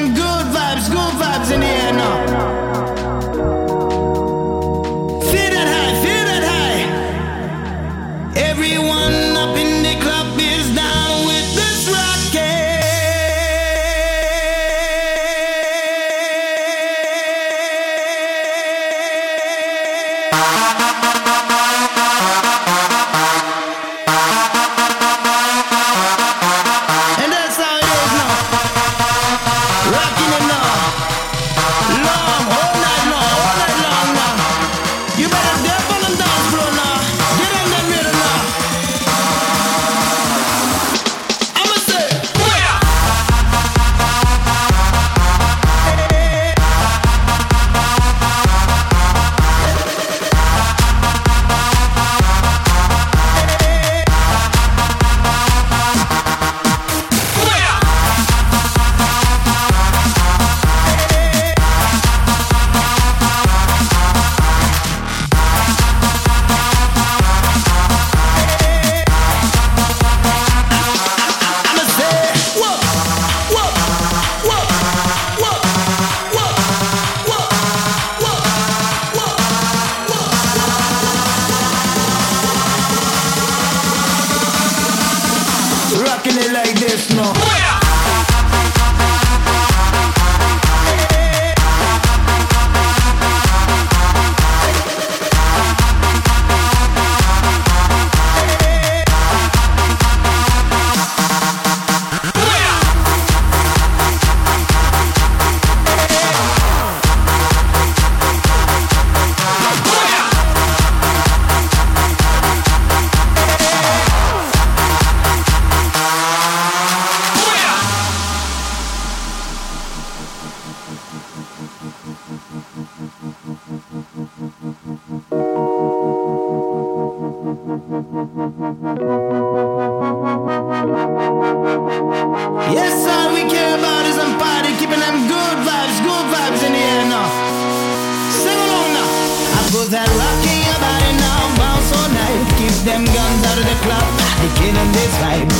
them good vibes, good vibes in the air now. Feel that high, feel that high. Everyone up in the club is down with this And no. Yes, all we care about is some party, keeping them good vibes, good vibes in the air now. Sing along now. I put that rock in your body now, bounce all night. Keep them guns out of the club, they killing this vibe.